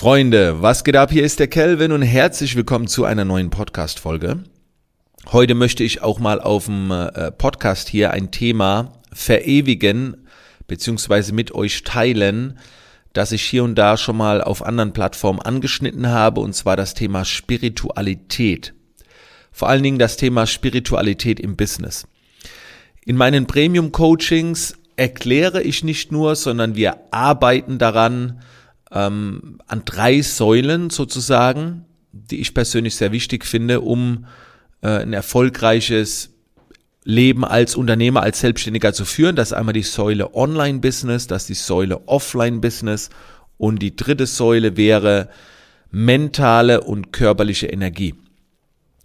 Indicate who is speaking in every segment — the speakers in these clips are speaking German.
Speaker 1: Freunde, was geht ab? Hier ist der Kelvin und herzlich willkommen zu einer neuen Podcast-Folge. Heute möchte ich auch mal auf dem äh, Podcast hier ein Thema verewigen beziehungsweise mit euch teilen, das ich hier und da schon mal auf anderen Plattformen angeschnitten habe, und zwar das Thema Spiritualität. Vor allen Dingen das Thema Spiritualität im Business. In meinen Premium-Coachings erkläre ich nicht nur, sondern wir arbeiten daran, ähm, an drei Säulen sozusagen, die ich persönlich sehr wichtig finde, um äh, ein erfolgreiches Leben als Unternehmer, als Selbstständiger zu führen. Das ist einmal die Säule Online-Business, das ist die Säule Offline-Business und die dritte Säule wäre mentale und körperliche Energie.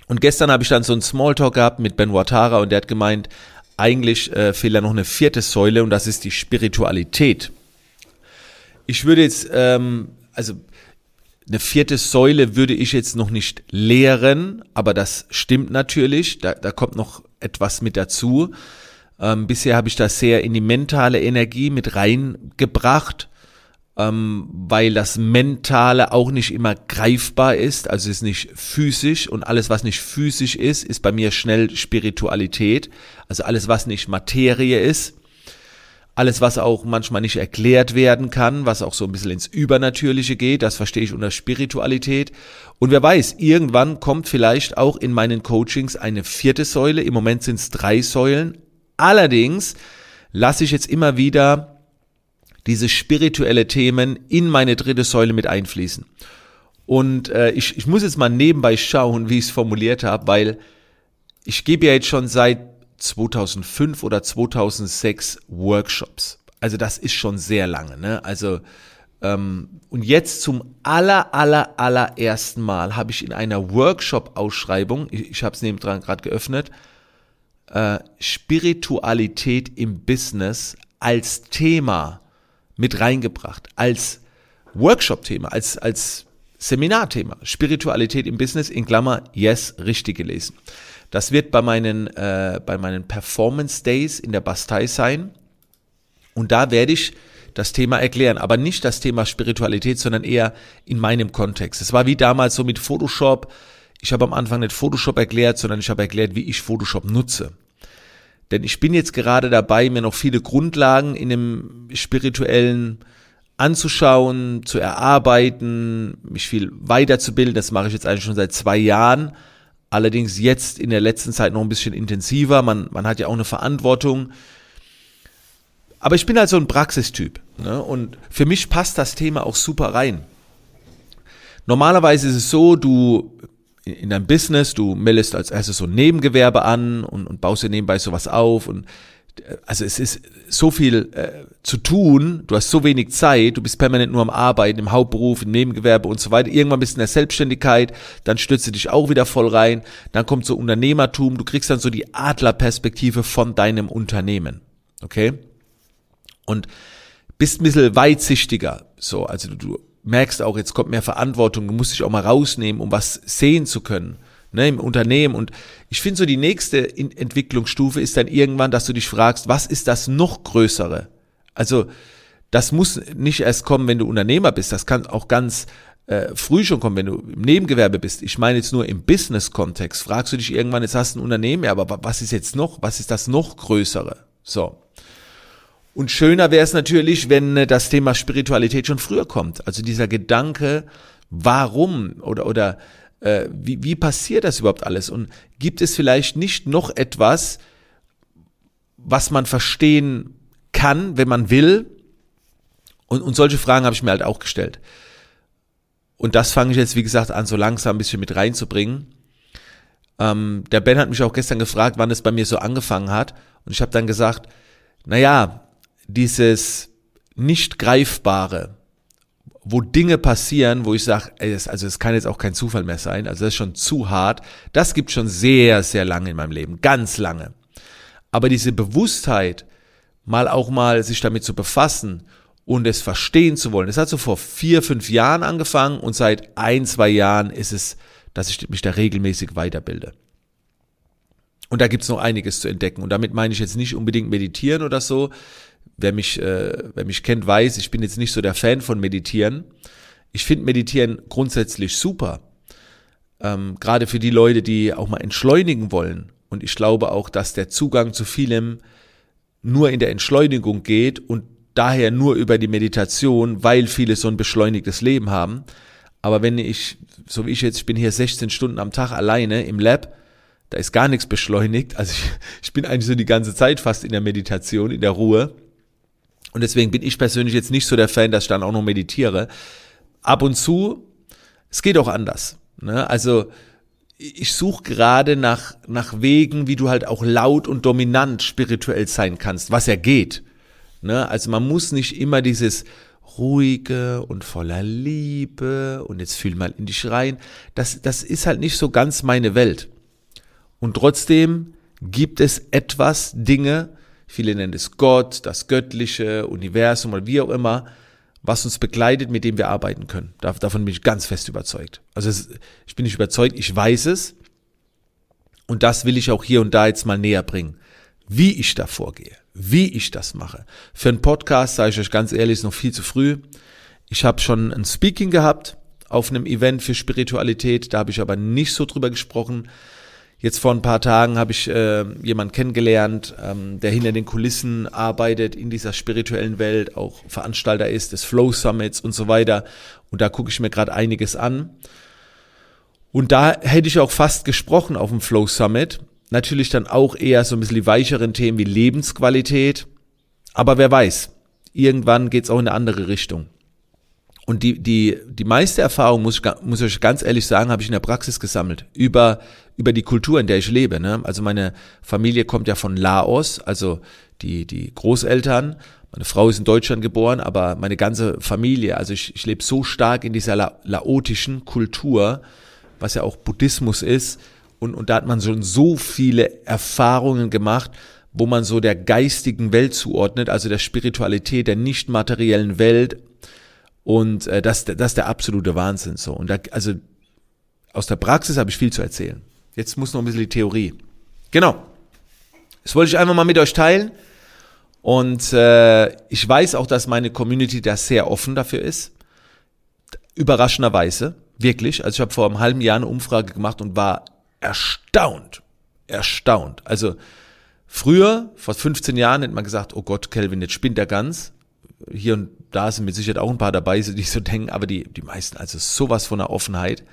Speaker 1: Und gestern habe ich dann so einen Smalltalk gehabt mit Ben Watara und der hat gemeint, eigentlich äh, fehlt da noch eine vierte Säule und das ist die Spiritualität. Ich würde jetzt, ähm, also eine vierte Säule würde ich jetzt noch nicht lehren, aber das stimmt natürlich. Da, da kommt noch etwas mit dazu. Ähm, bisher habe ich das sehr in die mentale Energie mit reingebracht, ähm, weil das Mentale auch nicht immer greifbar ist, also ist nicht physisch und alles, was nicht physisch ist, ist bei mir schnell Spiritualität. Also alles, was nicht Materie ist, alles, was auch manchmal nicht erklärt werden kann, was auch so ein bisschen ins Übernatürliche geht, das verstehe ich unter Spiritualität. Und wer weiß, irgendwann kommt vielleicht auch in meinen Coachings eine vierte Säule. Im Moment sind es drei Säulen. Allerdings lasse ich jetzt immer wieder diese spirituelle Themen in meine dritte Säule mit einfließen. Und äh, ich, ich muss jetzt mal nebenbei schauen, wie ich es formuliert habe, weil ich gebe ja jetzt schon seit 2005 oder 2006 Workshops. Also das ist schon sehr lange. Ne? Also ähm, und jetzt zum aller aller allerersten Mal habe ich in einer Workshop-Ausschreibung, ich, ich habe es neben dran gerade geöffnet, äh, Spiritualität im Business als Thema mit reingebracht, als Workshop-Thema, als als Seminarthema. Spiritualität im Business in Klammer, yes, richtig gelesen. Das wird bei meinen, äh, bei meinen Performance Days in der Bastei sein. Und da werde ich das Thema erklären, aber nicht das Thema Spiritualität, sondern eher in meinem Kontext. Es war wie damals so mit Photoshop. Ich habe am Anfang nicht Photoshop erklärt, sondern ich habe erklärt, wie ich Photoshop nutze. Denn ich bin jetzt gerade dabei, mir noch viele Grundlagen in dem spirituellen anzuschauen, zu erarbeiten, mich viel weiterzubilden. Das mache ich jetzt eigentlich schon seit zwei Jahren. Allerdings jetzt in der letzten Zeit noch ein bisschen intensiver. Man, man hat ja auch eine Verantwortung. Aber ich bin halt so ein Praxistyp. Ne? Und für mich passt das Thema auch super rein. Normalerweise ist es so, du in deinem Business, du meldest als erstes so ein Nebengewerbe an und, und baust dir nebenbei sowas auf und also es ist so viel äh, zu tun, du hast so wenig Zeit, du bist permanent nur am Arbeiten, im Hauptberuf, im Nebengewerbe und so weiter. Irgendwann bist du in der Selbstständigkeit, dann stürzt du dich auch wieder voll rein, dann kommt so Unternehmertum, du kriegst dann so die Adlerperspektive von deinem Unternehmen. Okay? Und bist ein bisschen weitsichtiger. So, also du, du merkst auch, jetzt kommt mehr Verantwortung, du musst dich auch mal rausnehmen, um was sehen zu können ne, im Unternehmen. Und ich finde so die nächste Entwicklungsstufe ist dann irgendwann, dass du dich fragst, was ist das noch größere? Also das muss nicht erst kommen, wenn du Unternehmer bist. Das kann auch ganz äh, früh schon kommen, wenn du im Nebengewerbe bist. Ich meine jetzt nur im Business-Kontext. Fragst du dich irgendwann, jetzt hast du ein Unternehmen, ja, aber was ist jetzt noch? Was ist das noch größere? So. Und schöner wäre es natürlich, wenn äh, das Thema Spiritualität schon früher kommt. Also dieser Gedanke, warum oder oder äh, wie, wie passiert das überhaupt alles? Und gibt es vielleicht nicht noch etwas, was man verstehen kann, wenn man will? Und, und solche Fragen habe ich mir halt auch gestellt. Und das fange ich jetzt, wie gesagt, an, so langsam ein bisschen mit reinzubringen. Ähm, der Ben hat mich auch gestern gefragt, wann es bei mir so angefangen hat. Und ich habe dann gesagt, naja, dieses nicht greifbare, wo Dinge passieren, wo ich sage, also es kann jetzt auch kein Zufall mehr sein, also das ist schon zu hart. Das gibt schon sehr, sehr lange in meinem Leben, ganz lange. Aber diese Bewusstheit, mal auch mal sich damit zu befassen und es verstehen zu wollen, das hat so vor vier, fünf Jahren angefangen und seit ein, zwei Jahren ist es, dass ich mich da regelmäßig weiterbilde. Und da gibt's noch einiges zu entdecken. Und damit meine ich jetzt nicht unbedingt meditieren oder so, wer mich, äh, wer mich kennt, weiß, ich bin jetzt nicht so der Fan von Meditieren. Ich finde Meditieren grundsätzlich super. Ähm, Gerade für die Leute, die auch mal entschleunigen wollen. Und ich glaube auch, dass der Zugang zu vielem nur in der Entschleunigung geht und daher nur über die Meditation, weil viele so ein beschleunigtes Leben haben. Aber wenn ich, so wie ich jetzt, ich bin hier 16 Stunden am Tag alleine im Lab, da ist gar nichts beschleunigt. Also ich, ich bin eigentlich so die ganze Zeit fast in der Meditation, in der Ruhe. Und deswegen bin ich persönlich jetzt nicht so der Fan, dass ich dann auch noch meditiere. Ab und zu, es geht auch anders. Ne? Also ich suche gerade nach, nach Wegen, wie du halt auch laut und dominant spirituell sein kannst, was ja geht. Ne? Also man muss nicht immer dieses ruhige und voller Liebe und jetzt fühl mal in dich rein. Das, das ist halt nicht so ganz meine Welt. Und trotzdem gibt es etwas, Dinge, viele nennen es Gott, das Göttliche, Universum oder wie auch immer, was uns begleitet, mit dem wir arbeiten können. Davon bin ich ganz fest überzeugt. Also es, ich bin nicht überzeugt, ich weiß es. Und das will ich auch hier und da jetzt mal näher bringen. Wie ich da vorgehe, wie ich das mache. Für einen Podcast, sage ich euch ganz ehrlich, ist noch viel zu früh. Ich habe schon ein Speaking gehabt auf einem Event für Spiritualität, da habe ich aber nicht so drüber gesprochen. Jetzt vor ein paar Tagen habe ich äh, jemanden kennengelernt, ähm, der hinter den Kulissen arbeitet in dieser spirituellen Welt, auch Veranstalter ist des Flow Summits und so weiter. Und da gucke ich mir gerade einiges an. Und da hätte ich auch fast gesprochen auf dem Flow Summit. Natürlich dann auch eher so ein bisschen die weicheren Themen wie Lebensqualität. Aber wer weiß, irgendwann geht es auch in eine andere Richtung. Und die, die, die meiste Erfahrung, muss ich, muss ich ganz ehrlich sagen, habe ich in der Praxis gesammelt. Über, über die Kultur, in der ich lebe. Ne? Also meine Familie kommt ja von Laos, also die, die Großeltern. Meine Frau ist in Deutschland geboren, aber meine ganze Familie, also ich, ich lebe so stark in dieser La laotischen Kultur, was ja auch Buddhismus ist. Und, und da hat man schon so viele Erfahrungen gemacht, wo man so der geistigen Welt zuordnet, also der Spiritualität, der nicht materiellen Welt und äh, das, das ist der absolute Wahnsinn so. Und da, also aus der Praxis habe ich viel zu erzählen. Jetzt muss noch ein bisschen die Theorie. Genau. Das wollte ich einfach mal mit euch teilen. Und äh, ich weiß auch, dass meine Community da sehr offen dafür ist. Überraschenderweise, wirklich. Also ich habe vor einem halben Jahr eine Umfrage gemacht und war erstaunt. Erstaunt. Also früher, vor 15 Jahren, hätte man gesagt, oh Gott, Kelvin, jetzt spinnt er ganz hier und da sind mit Sicherheit auch ein paar dabei, die so denken, aber die, die meisten, also sowas von der Offenheit.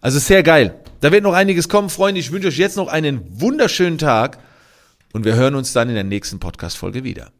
Speaker 1: Also sehr geil. Da wird noch einiges kommen, Freunde. Ich wünsche euch jetzt noch einen wunderschönen Tag und wir hören uns dann in der nächsten Podcast-Folge wieder.